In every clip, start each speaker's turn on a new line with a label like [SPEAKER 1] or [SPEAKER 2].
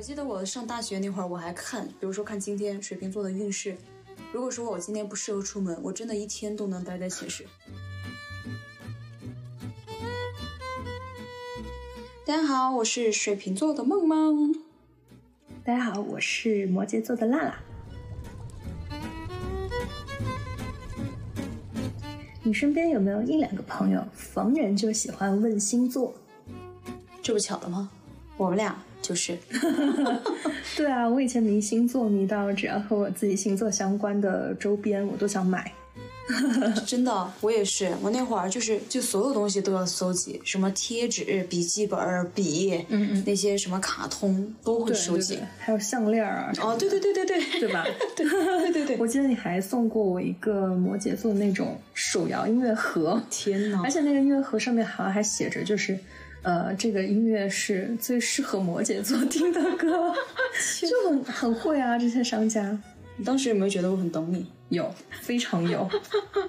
[SPEAKER 1] 我记得我上大学那会儿，我还看，比如说看今天水瓶座的运势。如果说我今天不适合出门，我真的一天都能待在寝室。大家好，我是水瓶座的梦梦。
[SPEAKER 2] 大家好，我是摩羯座的辣辣。你身边有没有一两个朋友，逢人就喜欢问星座？
[SPEAKER 1] 这不巧了吗？我们俩就是。
[SPEAKER 2] 对啊，我以前迷星座迷到，只要和我自己星座相关的周边，我都想买。
[SPEAKER 1] 真的，我也是。我那会儿就是，就所有东西都要搜集，什么贴纸、笔记本、笔，
[SPEAKER 2] 嗯嗯
[SPEAKER 1] 那些什么卡通都会收集。
[SPEAKER 2] 对对，还有项链啊，
[SPEAKER 1] 哦，对对对对对，
[SPEAKER 2] 对吧？
[SPEAKER 1] 对对对对。
[SPEAKER 2] 我记得你还送过我一个摩羯座那种手摇音乐盒，
[SPEAKER 1] 天哪
[SPEAKER 2] 而！且那个音乐盒上面好像还写着，就是呃，这个音乐是最适合摩羯座听的歌，就很很会啊，这些商家
[SPEAKER 1] 你当时有没有觉得我很懂你？
[SPEAKER 2] 有非常有，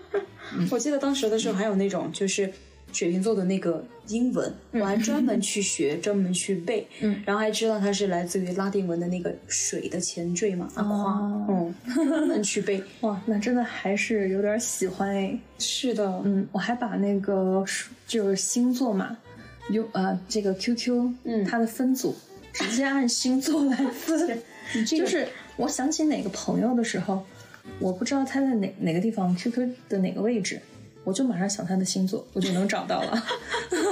[SPEAKER 1] 我记得当时的时候还有那种就是水瓶座的那个英文，我还专门去学，专门去背，
[SPEAKER 2] 嗯，
[SPEAKER 1] 然后还知道它是来自于拉丁文的那个水的前缀嘛，阿夸，
[SPEAKER 2] 哦
[SPEAKER 1] 嗯，专门去背。
[SPEAKER 2] 哇，那真的还是有点喜欢哎。
[SPEAKER 1] 是的，
[SPEAKER 2] 嗯，我还把那个就是星座嘛，有呃这个 QQ，
[SPEAKER 1] 嗯
[SPEAKER 2] 它的分组直接按星座来分，就是我想起哪个朋友的时候，我不知道他在哪哪个地方 QQ 的哪个位置，我就马上想他的星座，我就能找到了，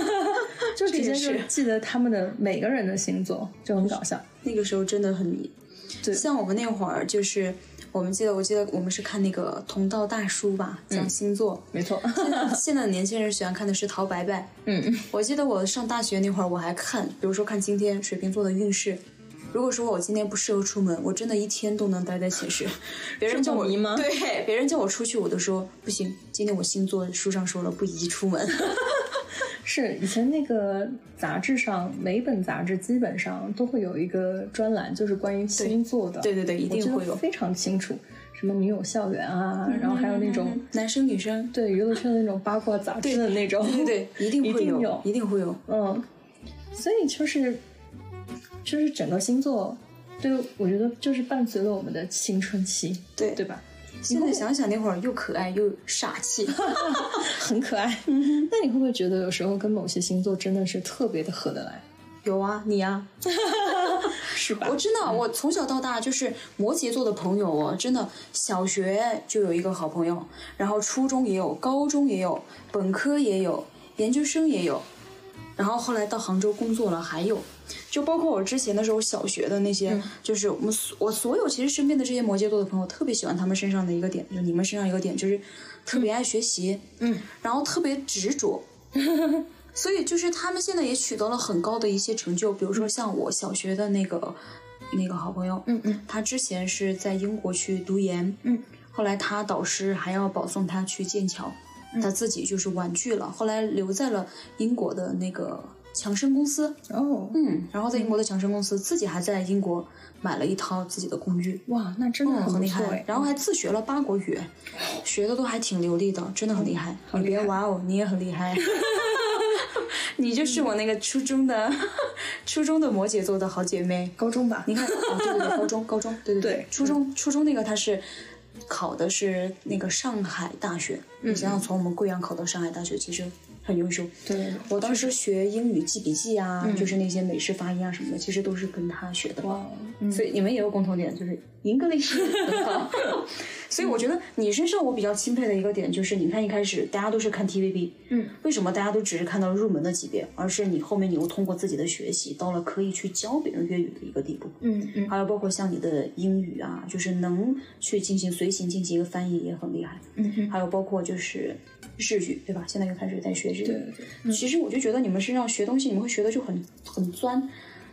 [SPEAKER 2] 就直接就记得他们的每个人的星座，就很搞笑。
[SPEAKER 1] 那个时候真的很迷。
[SPEAKER 2] 对
[SPEAKER 1] 像我们那会儿就是。我们记得，我记得我们是看那个同道大叔吧，讲星座。
[SPEAKER 2] 没错，
[SPEAKER 1] 现在 现在的年轻人喜欢看的是陶白白。
[SPEAKER 2] 嗯，
[SPEAKER 1] 我记得我上大学那会儿，我还看，比如说看今天水瓶座的运势。如果说我今天不适合出门，我真的一天都能待在寝室。别人叫我对，别人叫我出去，我都说不行。今天我星座书上说了，不宜出门。
[SPEAKER 2] 是以前那个杂志上，每本杂志基本上都会有一个专栏，就是关于星座的。
[SPEAKER 1] 对对对，一定会有。
[SPEAKER 2] 非常清楚，什么女友校园啊，然后还有那种
[SPEAKER 1] 男生女生，
[SPEAKER 2] 对娱乐圈的那种八卦杂志的那种，
[SPEAKER 1] 对对对，一定会
[SPEAKER 2] 有
[SPEAKER 1] 一定会有。
[SPEAKER 2] 嗯，所以就是就是整个星座，对我觉得就是伴随了我们的青春期，
[SPEAKER 1] 对
[SPEAKER 2] 对吧？
[SPEAKER 1] 现在想想那会儿又可爱又傻气。
[SPEAKER 2] 很可爱。那你会不会觉得有时候跟某些星座真的是特别的合得来，
[SPEAKER 1] 有啊，你呀、
[SPEAKER 2] 是吧
[SPEAKER 1] 我？真的，我从小到大就是摩羯座的朋友哦，真的，小学就有一个好朋友，然后初中也有，高中也有，本科也有，研究生也有，然后后来到杭州工作了还有，就包括我之前的时候，小学的那些，就是我们所我所有其实身边的这些摩羯座的朋友，特别喜欢他们身上的一个点，就你们身上一个点，就是特别爱学习，
[SPEAKER 2] 嗯，
[SPEAKER 1] 然后特别执着。所以就是他们现在也取得了很高的一些成就，比如说像我小学的那个那个好朋友，
[SPEAKER 2] 嗯嗯
[SPEAKER 1] 他之前是在英国去读研，
[SPEAKER 2] 嗯，
[SPEAKER 1] 后来他导师还要保送他去剑桥，他自己就是婉拒了，后来留在了英国的那个强生公司，
[SPEAKER 2] 哦，
[SPEAKER 1] 嗯，然后在英国的强生公司自己还在英国买了一套自己的公寓，
[SPEAKER 2] 哇，那真的
[SPEAKER 1] 嗯，很厉害，。然后还自学了八国语，学的都还挺流利的，真的很厉害。你别哇哦，你也很厉害。你就是我那个初中的初中的摩羯座的好姐妹。
[SPEAKER 2] 高中吧，
[SPEAKER 1] 你看，哦，对对对，高中高中，对对
[SPEAKER 2] 对
[SPEAKER 1] 初中初中那个他是考的是那个上海大学，你想想从我们贵阳考到上海大学，其实很优秀。
[SPEAKER 2] 对
[SPEAKER 1] 我当时学英语记笔记啊，就是那些美式发音啊什么的，其实都是跟他学的。
[SPEAKER 2] 哇，
[SPEAKER 1] 所以你们也有共同点，就是 English 很好。所以我觉得你身上我比较钦佩的一个点就是，你看一开始大家都是看 TVB，
[SPEAKER 2] 嗯，
[SPEAKER 1] 为什么大家都只是看到入门的级别，而是你后面你又通过自己的学习到了可以去教别人粤语的一个地步。
[SPEAKER 2] 嗯嗯
[SPEAKER 1] 还有包括像你的英语啊，就是能去进行随行进行一个翻译也很厉害。
[SPEAKER 2] 嗯哼，
[SPEAKER 1] 还有包括就是日语，对吧？现在又开始在学日语。
[SPEAKER 2] 对对
[SPEAKER 1] 其实我就觉得你们身上学东西，你们会学的就很很钻，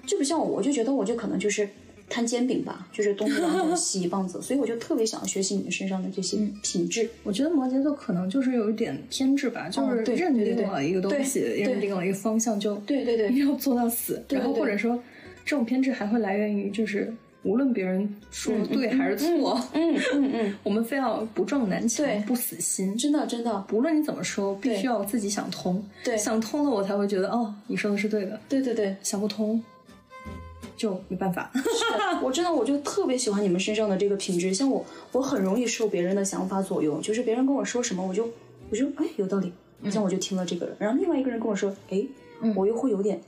[SPEAKER 1] 就不像我，我就觉得我就可能就是摊煎饼吧，就是东一榔头西一棒子，所以我就特别想学习你们身上的这些品质。
[SPEAKER 2] 我觉得摩羯座可能就是有一点偏执吧，就是认定了一个东西，认定了一个方向，就
[SPEAKER 1] 对对对
[SPEAKER 2] 一定要做到死。然后或者说，这种偏执还会来源于就是无论别人说的对还是错，
[SPEAKER 1] 嗯嗯嗯，
[SPEAKER 2] 我们非要不撞南墙不死心。
[SPEAKER 1] 真的真的，
[SPEAKER 2] 不论你怎么说，必须要自己想通。
[SPEAKER 1] 对
[SPEAKER 2] 想通了，我才会觉得哦，你说的是对的。
[SPEAKER 1] 对对对，
[SPEAKER 2] 想不通，就没办法。
[SPEAKER 1] 我真的我就特别喜欢你们身上的这个品质，像我，我很容易受别人的想法左右，就是别人跟我说什么，我就我就哎有道理，像我就听了这个人，然后另外一个人跟我说，哎，我又会有点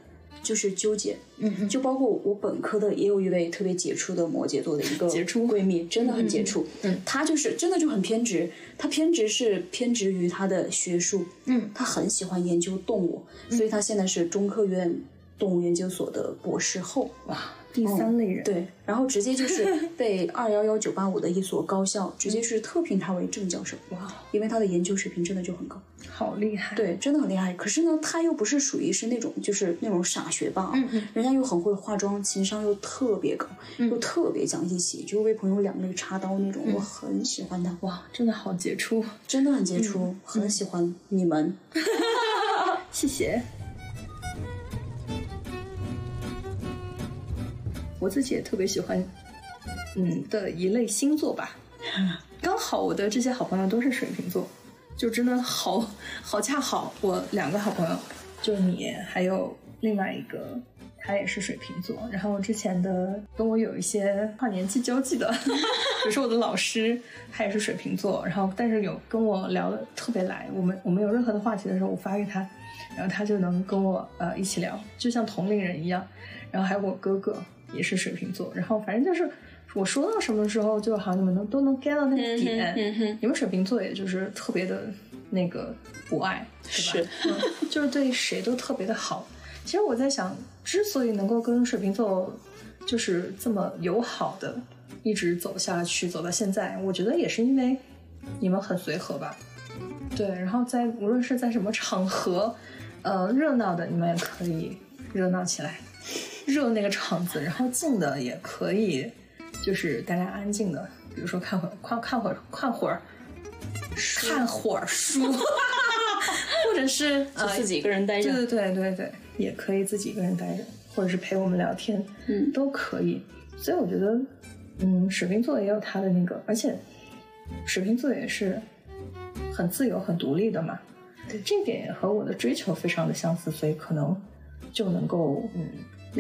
[SPEAKER 1] 就是纠结，
[SPEAKER 2] 嗯嗯，
[SPEAKER 1] 就包括我本科的也有一位特别杰出的摩羯座的一个
[SPEAKER 2] 杰出
[SPEAKER 1] 闺蜜，真的很杰出，
[SPEAKER 2] 嗯，
[SPEAKER 1] 她就是真的就很偏执，她偏执是偏执于她的学术，
[SPEAKER 2] 嗯，
[SPEAKER 1] 她很喜欢研究动物，所以她现在是中科院动物研究所的博士后，
[SPEAKER 2] 哇，第三类人，
[SPEAKER 1] 对，然后直接就是 被二幺幺九八五的一所高校直接是特聘他为正教授，
[SPEAKER 2] 哇，
[SPEAKER 1] 因为他的研究水平真的就很高，
[SPEAKER 2] 好厉害。，
[SPEAKER 1] 对，真的很厉害。可是呢，他又不是属于是那种就是那种傻学霸，嗯
[SPEAKER 2] 嗯。
[SPEAKER 1] 人家又很会化妆，情商又特别高，又特别讲义气，就为朋友两肋插刀那种，我很喜欢他，
[SPEAKER 2] 哇，真的好杰出，
[SPEAKER 1] 真的很杰出，很喜欢你们。
[SPEAKER 2] 谢谢。我自己也特别喜欢，嗯的一类星座吧。刚好我的这些好朋友都是水瓶座，就真的好好恰好。我两个好朋友，就你还有另外一个，他也是水瓶座。然后之前的跟我有一些跨年纪交际的，比如说我的老师，他也是水瓶座。然后但是有跟我聊的特别来，我们我们有任何的话题的时候，我发给他，然后他就能跟我呃一起聊，就像同龄人一样。然后还有我哥哥也是水瓶座，然后反正就是我说到什么时候，就好像你们能都能 get 到那个点。
[SPEAKER 1] 嗯哼，
[SPEAKER 2] 你们水瓶座也就是特别的那个博爱，对吧？嗯，就是对谁都特别的好。其实我在想，之所以能够跟水瓶座就是这么友好的一直走下去，走到现在，我觉得也是因为你们很随和吧。对，然后在无论是在什么场合，呃，热闹的你们也可以热闹起来，热那个场子，然后静的也可以，就是大家安静的，比如说看会儿看看会儿看会儿看会儿书 或者是呃
[SPEAKER 1] 自己一个人待着
[SPEAKER 2] 对对对对对，也可以自己一个人待着，或者是陪我们聊天，
[SPEAKER 1] 嗯
[SPEAKER 2] 都可以。所以我觉得，嗯，水瓶座也有他的那个，而且水瓶座也是很自由、很独立的嘛。对，这点也和我的追求非常的相似，所以可能就能够嗯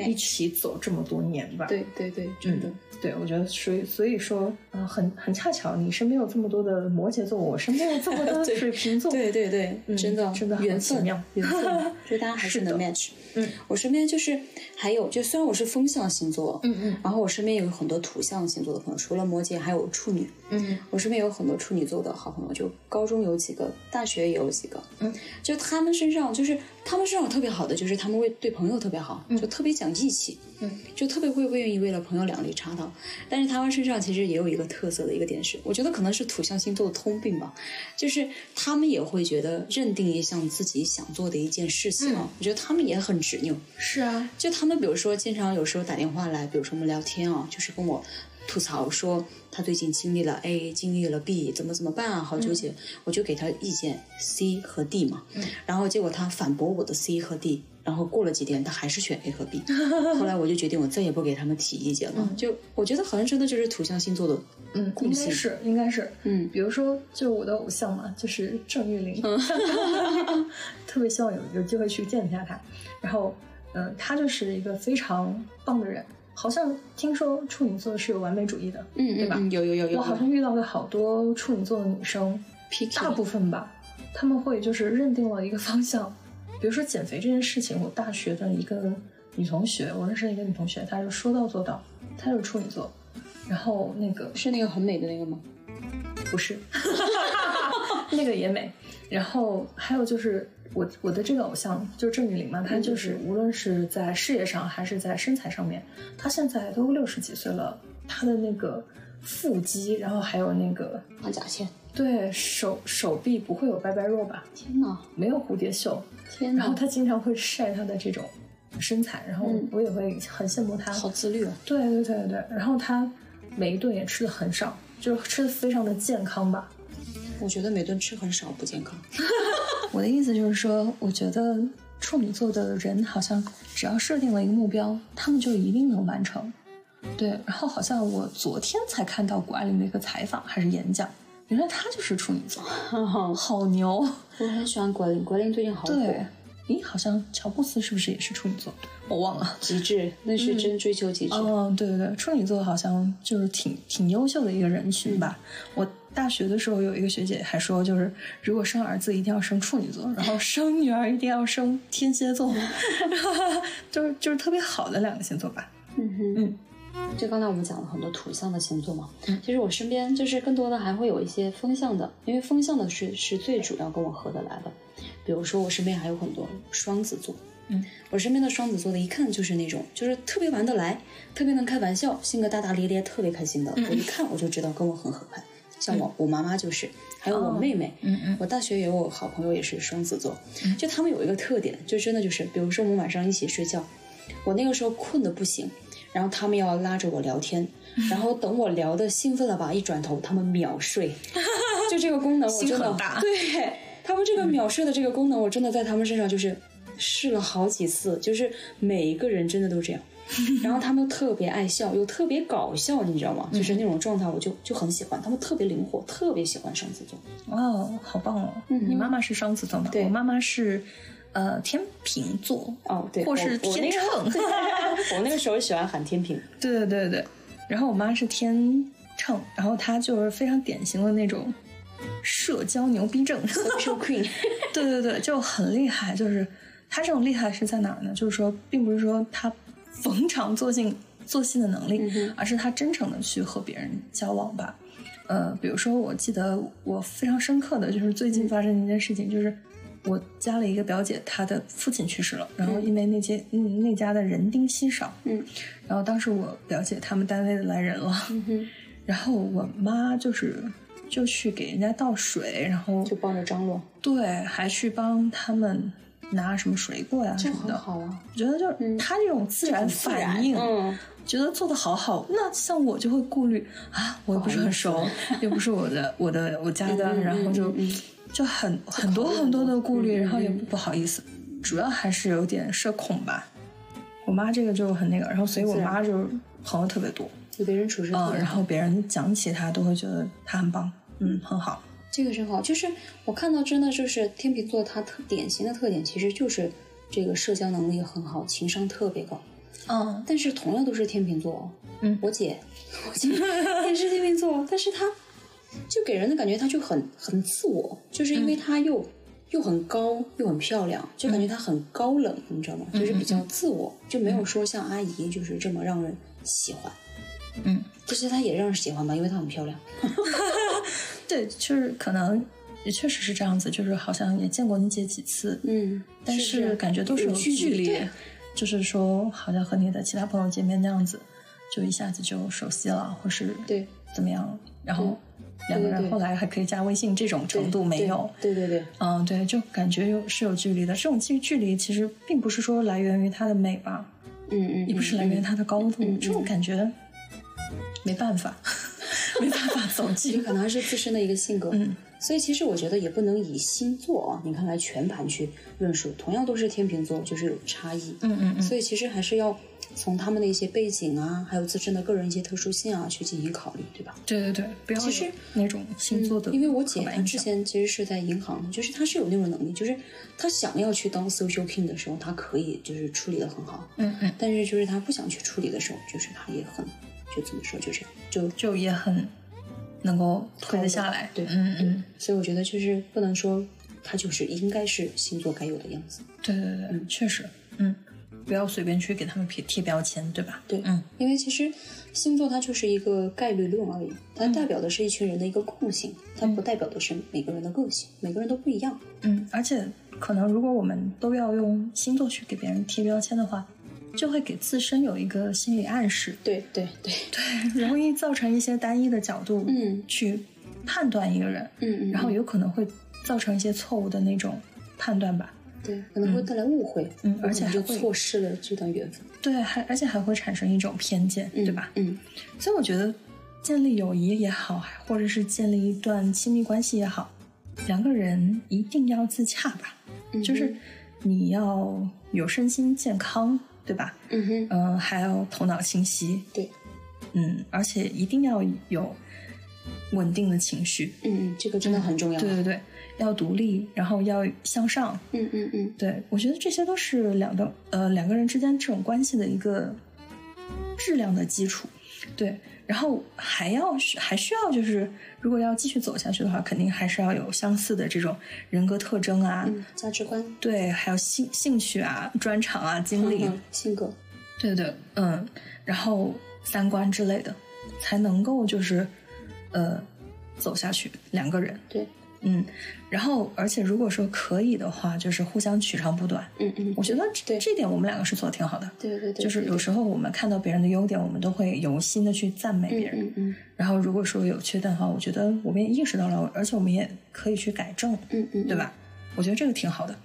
[SPEAKER 2] 一起走这么多年吧。
[SPEAKER 1] 对对对，真的。
[SPEAKER 2] 对，我觉得所以所以说，啊、很很恰巧，你身边有这么多的摩羯座，我身边有这么多的 水瓶座，
[SPEAKER 1] 对对对，
[SPEAKER 2] 嗯
[SPEAKER 1] 真的
[SPEAKER 2] 真的
[SPEAKER 1] 缘分缘分，所以大家还是能 match。
[SPEAKER 2] 嗯，
[SPEAKER 1] 我身边就是还有，就虽然我是风象星座，
[SPEAKER 2] 嗯嗯
[SPEAKER 1] 然后我身边有很多土象星座的朋友，除了摩羯，还有处女。
[SPEAKER 2] 嗯
[SPEAKER 1] 我身边有很多处女座的好朋友，就高中有几个，大学也有几个。
[SPEAKER 2] 嗯，
[SPEAKER 1] 就他们身上，就是他们身上特别好的，就是他们会对朋友特别好，就特别讲义气。
[SPEAKER 2] 嗯，
[SPEAKER 1] 就特别会不愿意为了朋友两肋插刀。但是他们身上其实也有一个特色的一个点是，我觉得可能是土象星座的通病吧，就是他们也会觉得认定一项自己想做的一件事情啊，我觉得他们也很执拗。
[SPEAKER 2] 是啊，
[SPEAKER 1] 就他们比如说经常有时候打电话来，比如说我们聊天啊，就是跟我吐槽说他最近经历了 A，经历了 B，怎么怎么办啊，好纠结。我就给他意见 C 和 D 嘛，然后结果他反驳我的 C 和 D，然后过了几天他还是选 A 和 B，后来我就决定我再也不给他们提意见了。就我觉得好像真的就是土象星座的
[SPEAKER 2] 嗯，应该是应该是，
[SPEAKER 1] 嗯
[SPEAKER 2] 比如说，就我的偶像嘛，就是郑玉玲，特别希望有有机会去见一下他。然后，嗯、他就是一个非常棒的人。好像听说处女座是有完美主义的，
[SPEAKER 1] 嗯
[SPEAKER 2] 对吧？
[SPEAKER 1] 有有有有
[SPEAKER 2] 我好像遇到过好多处女座的女生大部分吧，他们会就是认定了一个方向，比如说减肥这件事情，我大学的一个女同学，我认识的一个女同学，她就说到做到，她就是处女座，然后那个
[SPEAKER 1] 是那个很美的那个吗？
[SPEAKER 2] 不是，那个也美。然后还有就是我我的这个偶像就是郑裕玲嘛，她就是无论是在事业上还是在身材上面，她现在都六十几岁了，她的那个腹肌，然后还有那个
[SPEAKER 1] 马甲线，
[SPEAKER 2] 对手手臂不会有拜拜肉吧？
[SPEAKER 1] 天哪，
[SPEAKER 2] 没有蝴蝶袖，
[SPEAKER 1] 天哪
[SPEAKER 2] 然后，她经常会晒她的这种身材，然后我也会很羡慕她。
[SPEAKER 1] 好自律
[SPEAKER 2] 对对对对，然后她每一顿也吃的很少，就是吃的非常的健康吧。
[SPEAKER 1] 我觉得每顿吃很少不健康。
[SPEAKER 2] 我的意思就是说，我觉得处女座的人好像只要设定了一个目标，他们就一定能完成。对，然后好像我昨天才看到谷爱凌的一个采访还是演讲，原来她就是处女座，好牛。
[SPEAKER 1] 我很喜欢国林，国林最近好火。
[SPEAKER 2] 对，咦，好像乔布斯是不是也是处女座？我忘了。
[SPEAKER 1] 极致，那是真追求极致。
[SPEAKER 2] 哦，对对对，处女座好像就是挺挺优秀的一个人群吧。我大学的时候有一个学姐还说，就是如果生儿子一定要生处女座，然后生女儿一定要生天蝎座，就是就是特别好的两个星座吧。
[SPEAKER 1] 嗯哼，
[SPEAKER 2] 嗯
[SPEAKER 1] 就刚才我们讲了很多土象的星座嘛，其实我身边就是更多的还会有一些风象的，因为风象的是是最主要跟我合得来的。比如说我身边还有很多双子座，
[SPEAKER 2] 嗯，
[SPEAKER 1] 我身边的双子座的一看就是那种就是特别玩得来，特别能开玩笑，性格大大咧咧，特别开心的。我一看我就知道跟我很合拍。像我，我妈妈就是，还有我妹妹，
[SPEAKER 2] 嗯嗯
[SPEAKER 1] 我大学也有好朋友也是双子座，就他们有一个特点，就真的就是，比如说我们晚上一起睡觉，我那个时候困得不行，然后他们要拉着我聊天，然后等我聊的兴奋了吧，一转头他们秒睡，就这个功能我真的
[SPEAKER 2] 心很大
[SPEAKER 1] 对他们这个秒睡的这个功能，我真的在他们身上就是试了好几次，就是每一个人真的都这样。然后他们特别爱笑，又特别搞笑，你知道吗？就是那种状态，我就就很喜欢。他们特别灵活，特别喜欢双子座。
[SPEAKER 2] 哦，好棒哦！你妈妈是双子座吗？
[SPEAKER 1] 对
[SPEAKER 2] 我妈妈是呃天秤座，
[SPEAKER 1] 哦，对，
[SPEAKER 2] 或是
[SPEAKER 1] 我我那
[SPEAKER 2] 天秤。
[SPEAKER 1] 个 我那个时候喜欢喊天平。
[SPEAKER 2] 对对对对，然后我妈是天秤，然后她就是非常典型的那种社交牛逼症。
[SPEAKER 1] Social Queen，
[SPEAKER 2] 对对对，就很厉害。就是他这种厉害是在哪儿呢？就是说，并不是说他逢场作兴作戏的能力，而是他真诚的去和别人交往吧。呃，比如说，我记得我非常深刻的就是最近发生的一件事情，就是我家里一个表姐，她的父亲去世了，然后因为那些嗯那家的人丁稀少，
[SPEAKER 1] 嗯，
[SPEAKER 2] 然后当时我表姐他们单位的来人了，
[SPEAKER 1] 哼
[SPEAKER 2] 然后我妈就是就去给人家倒水，然后
[SPEAKER 1] 就帮着张罗，
[SPEAKER 2] 对，还去帮他们拿什么水果呀什么的。
[SPEAKER 1] 好啊，
[SPEAKER 2] 我觉得就是他这种自然反应，
[SPEAKER 1] 嗯，
[SPEAKER 2] 觉得做的好好。那像我就会顾虑啊，我又不是很熟，又不是我的我的我家的，然后就、就很很多很多的顾虑，
[SPEAKER 1] 嗯
[SPEAKER 2] 然后也
[SPEAKER 1] 嗯
[SPEAKER 2] 不好意思，主要还是有点社恐吧。我妈这个就很那个，然后所以我妈就是朋友特别多，
[SPEAKER 1] 对别人处事特
[SPEAKER 2] 嗯，然后别人讲起他都会觉得他很棒，嗯，很好。
[SPEAKER 1] 这个真好，就是我看到真的就是天秤座，他特典型的特点其实就是这个社交能力很好，情商特别高。
[SPEAKER 2] 嗯
[SPEAKER 1] 但是同样都是天秤座哦，
[SPEAKER 2] 嗯
[SPEAKER 1] 我姐，我姐 也是天秤座，但是她就给人的感觉她就很很自我，就是因为她又、又很高又很漂亮，就感觉她很高冷，你知道吗？就是比较自我，就没有说像阿姨就是这么让人喜欢。
[SPEAKER 2] 嗯，
[SPEAKER 1] 其实她也让人喜欢吧，因为她很漂亮。
[SPEAKER 2] 对，就是可能也确实是这样子，就是好像也见过你姐几次，
[SPEAKER 1] 嗯，
[SPEAKER 2] 但
[SPEAKER 1] 是
[SPEAKER 2] 是感觉都是有
[SPEAKER 1] 距
[SPEAKER 2] 距离，就是说好像和你的其他朋友见面那样子，就一下子就熟悉了，或是
[SPEAKER 1] 对。
[SPEAKER 2] 怎么样，然后两个人后来还可以加微信，这种程度没有。
[SPEAKER 1] 对对对，
[SPEAKER 2] 嗯，对，就感觉有是有距离的。这种距距离其实并不是说来源于她的美吧，
[SPEAKER 1] 嗯嗯，
[SPEAKER 2] 也不是来源于她的高度，
[SPEAKER 1] 嗯。
[SPEAKER 2] 这种感觉没办法，没办法走
[SPEAKER 1] 就。可能还是自身的一个性格。
[SPEAKER 2] 嗯，
[SPEAKER 1] 所以其实我觉得也不能以星座啊，你看来全盘去论述，同样都是天秤座，就是有差异。
[SPEAKER 2] 嗯嗯嗯，
[SPEAKER 1] 所以其实还是要从他们的一些背景啊，还有自身的个人一些特殊性啊去进行考虑，对吧？
[SPEAKER 2] 对对对，不要
[SPEAKER 1] 其实
[SPEAKER 2] 有那种星座的、
[SPEAKER 1] 因为我姐她之前其实是在银行，就是她是有那种能力，就是她想要去当 social king 的时候，她可以就是处理的很好，
[SPEAKER 2] 嗯嗯，
[SPEAKER 1] 但是就是她不想去处理的时候，就是她也很就怎么说就这样就
[SPEAKER 2] 就也很能够推得下来。
[SPEAKER 1] 对，
[SPEAKER 2] 嗯嗯，
[SPEAKER 1] 所以我觉得就是不能说它就是应该是星座该有的样子。
[SPEAKER 2] 对对对，嗯确实，嗯，不要随便去给他们贴贴标签，对吧？
[SPEAKER 1] 对，
[SPEAKER 2] 嗯，
[SPEAKER 1] 因为其实星座它就是一个概率论而已，它代表的是一群人的一个共性，它不代表的是每个人的个性，每个人都不一样。
[SPEAKER 2] 嗯，而且可能如果我们都要用星座去给别人贴标签的话，就会给自身有一个心理暗示，
[SPEAKER 1] 对对对，
[SPEAKER 2] 对，容易造成一些单一的角度，
[SPEAKER 1] 嗯。
[SPEAKER 2] 去判断一个人，
[SPEAKER 1] 嗯嗯，
[SPEAKER 2] 然后有可能会造成一些错误的那种判断吧。
[SPEAKER 1] 对可能会带来误会，
[SPEAKER 2] 嗯而且还会
[SPEAKER 1] 错失了这段缘分，
[SPEAKER 2] 对，还而且还会产生一种偏见，对吧？
[SPEAKER 1] 嗯。
[SPEAKER 2] 所以我觉得，建立友谊也好，或者是建立一段亲密关系也好，两个人一定要自洽吧。
[SPEAKER 1] 嗯，
[SPEAKER 2] 就是你要有身心健康，对吧？
[SPEAKER 1] 嗯哼，
[SPEAKER 2] 嗯、还要头脑清晰，
[SPEAKER 1] 对，
[SPEAKER 2] 嗯，而且一定要有稳定的情绪。
[SPEAKER 1] 嗯，这个真的很重要。
[SPEAKER 2] 对对对，要独立，然后要向上。
[SPEAKER 1] 嗯嗯嗯，
[SPEAKER 2] 对我觉得这些都是两个呃两个人之间这种关系的一个质量的基础。对，然后还要需还需要就是，如果要继续走下去的话，肯定还是要有相似的这种人格特征啊，
[SPEAKER 1] 嗯，价值观、
[SPEAKER 2] 对，还有兴兴趣啊、专长啊、经历，
[SPEAKER 1] 嗯性格。
[SPEAKER 2] 对对，嗯，然后三观之类的，才能够就是呃走下去。两个人，
[SPEAKER 1] 对，
[SPEAKER 2] 嗯，然后而且如果说可以的话，就是互相取长补短。
[SPEAKER 1] 嗯嗯，
[SPEAKER 2] 我觉得
[SPEAKER 1] 这
[SPEAKER 2] 这点我们两个是做的挺好的。
[SPEAKER 1] 对对对，
[SPEAKER 2] 就是有时候我们看到别人的优点，我们都会由心的去赞美别人。
[SPEAKER 1] 嗯嗯
[SPEAKER 2] 然后如果说有缺点的话，我觉得我们也意识到了，而且我们也可以去改正，
[SPEAKER 1] 嗯嗯，
[SPEAKER 2] 对？吧？我觉得这个挺好的。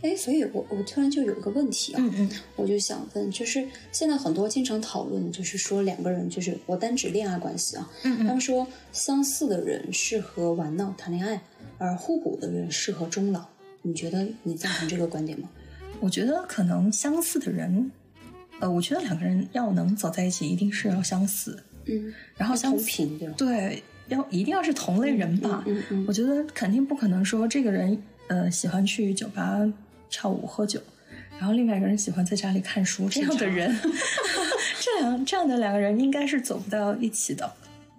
[SPEAKER 1] 哎，所以我我突然就有一个问题啊，
[SPEAKER 2] 嗯嗯
[SPEAKER 1] 我就想问，就是现在很多经常讨论，就是说两个人，就是我单指恋爱关系啊，
[SPEAKER 2] 嗯
[SPEAKER 1] 他们说相似的人适合玩闹谈恋爱，而互补的人适合终老。你觉得你赞同这个观点吗？
[SPEAKER 2] 我觉得可能相似的人，呃，我觉得两个人要能走在一起，一定是要相似，
[SPEAKER 1] 嗯，
[SPEAKER 2] 然后相
[SPEAKER 1] 同频对吧？
[SPEAKER 2] 对，要一定要是同类人吧。
[SPEAKER 1] 嗯嗯
[SPEAKER 2] 我觉得肯定不可能说这个人呃喜欢去酒吧跳舞喝酒，然后另外一个人喜欢在家里看书，这样的人，这样这样的两个人应该是走不到一起的。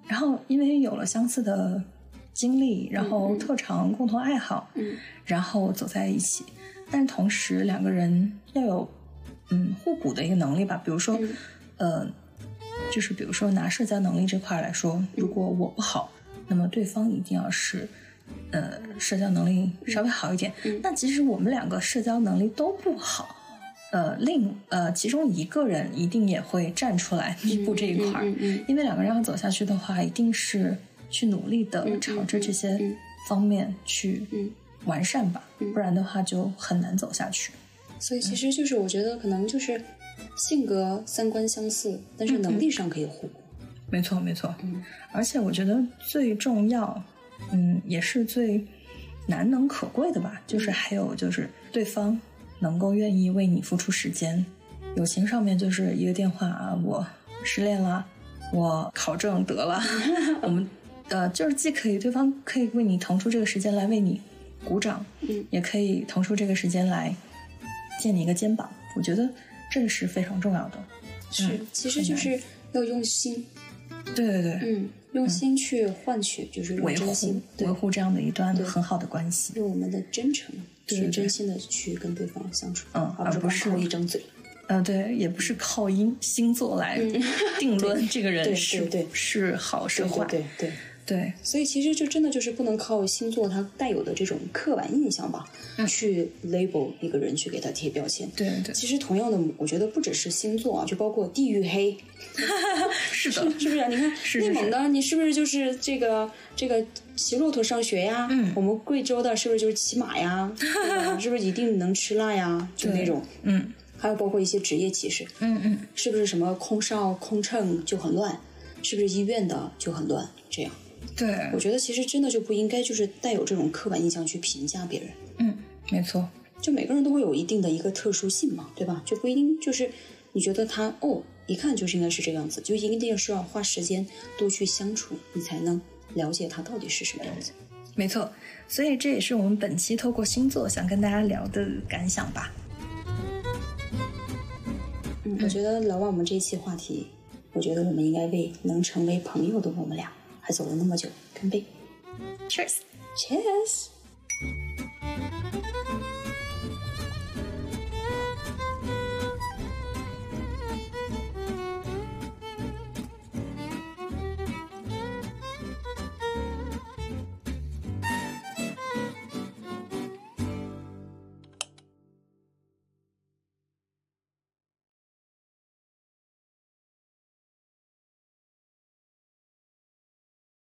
[SPEAKER 2] 然后因为有了相似的经历，然后特长、共同爱好，
[SPEAKER 1] 嗯。
[SPEAKER 2] 然后走在一起，但是同时两个人要有嗯互补的一个能力吧，比如说、
[SPEAKER 1] 嗯。
[SPEAKER 2] 呃，就是比如说拿社交能力这块来说，如果我不好，那么对方一定要是呃社交能力稍微好一点。
[SPEAKER 1] 嗯。
[SPEAKER 2] 那即使我们两个社交能力都不好。呃，另呃，其中一个人一定也会站出来弥补这一块儿，
[SPEAKER 1] 嗯嗯嗯。
[SPEAKER 2] 因为两个人要走下去的话，一定是去努力的
[SPEAKER 1] 嗯
[SPEAKER 2] 朝着这些
[SPEAKER 1] 嗯
[SPEAKER 2] 方面去
[SPEAKER 1] 嗯
[SPEAKER 2] 完善吧，不然的话就很难走下去。
[SPEAKER 1] 所以其实就是我觉得可能就是性格三观相似，但是能力上可以互补。
[SPEAKER 2] 没错，没错。
[SPEAKER 1] 嗯，
[SPEAKER 2] 而且我觉得最重要，嗯，也是最难能可贵的吧，就是还有就是对方能够愿意为你付出时间。友情上面就是一个电话啊，我失恋了，我考证得了，我们呃就是既可以对方可以为你腾出这个时间来为你鼓掌，
[SPEAKER 1] 嗯，
[SPEAKER 2] 也可以腾出这个时间来借你一个肩膀。我觉得这个是非常重要的。
[SPEAKER 1] 是，
[SPEAKER 2] 嗯
[SPEAKER 1] 其实就是要用心，
[SPEAKER 2] 对对对，
[SPEAKER 1] 嗯，用心去换取，就是
[SPEAKER 2] 维护维，护这样的一段很好的关系。
[SPEAKER 1] 用我们的真诚
[SPEAKER 2] 对
[SPEAKER 1] 真心的去跟对方相处，
[SPEAKER 2] 嗯
[SPEAKER 1] 而不是靠一张嘴。
[SPEAKER 2] 呃，对，也不是靠星星座来定 论这个人是是好是
[SPEAKER 1] 对
[SPEAKER 2] 坏。
[SPEAKER 1] 对对对。
[SPEAKER 2] 对
[SPEAKER 1] 所以其实就真的就是不能靠星座它带有的这种刻板印象吧，
[SPEAKER 2] 嗯
[SPEAKER 1] 去 label 一个人，去给他贴标签。
[SPEAKER 2] 对对
[SPEAKER 1] 其实同样的，我觉得不只是星座啊，就包括地域黑，
[SPEAKER 2] 是的，
[SPEAKER 1] 是不是啊？你看
[SPEAKER 2] 是
[SPEAKER 1] 内蒙的，你是不是就是这个这个骑骆驼上学呀？
[SPEAKER 2] 嗯
[SPEAKER 1] 我们贵州的是不是就是骑马呀？是不是一定能吃辣呀？就那种。
[SPEAKER 2] 嗯
[SPEAKER 1] 还有包括一些职业歧视，
[SPEAKER 2] 嗯嗯，
[SPEAKER 1] 是不是什么空少、空乘就很乱？是不是医院的就很乱？这样，
[SPEAKER 2] 对
[SPEAKER 1] 我，觉得其实真的就不应该就是带有这种刻板印象去评价别人。
[SPEAKER 2] 嗯，没错，
[SPEAKER 1] 就每个人都会有一定的一个特殊性嘛，对吧？就不一定就是你觉得他哦，一看就是应该是这个样子，就一定是要花时间多去相处，你才能了解他到底是什么样子。
[SPEAKER 2] 没错。所以这也是我们本期透过星座想跟大家聊的感想吧。
[SPEAKER 1] 嗯，我觉得聊完我们这一期话题，我觉得我们应该为能成为朋友的我们俩还走了那么久干杯
[SPEAKER 2] Cheers。
[SPEAKER 1] ，Cheers！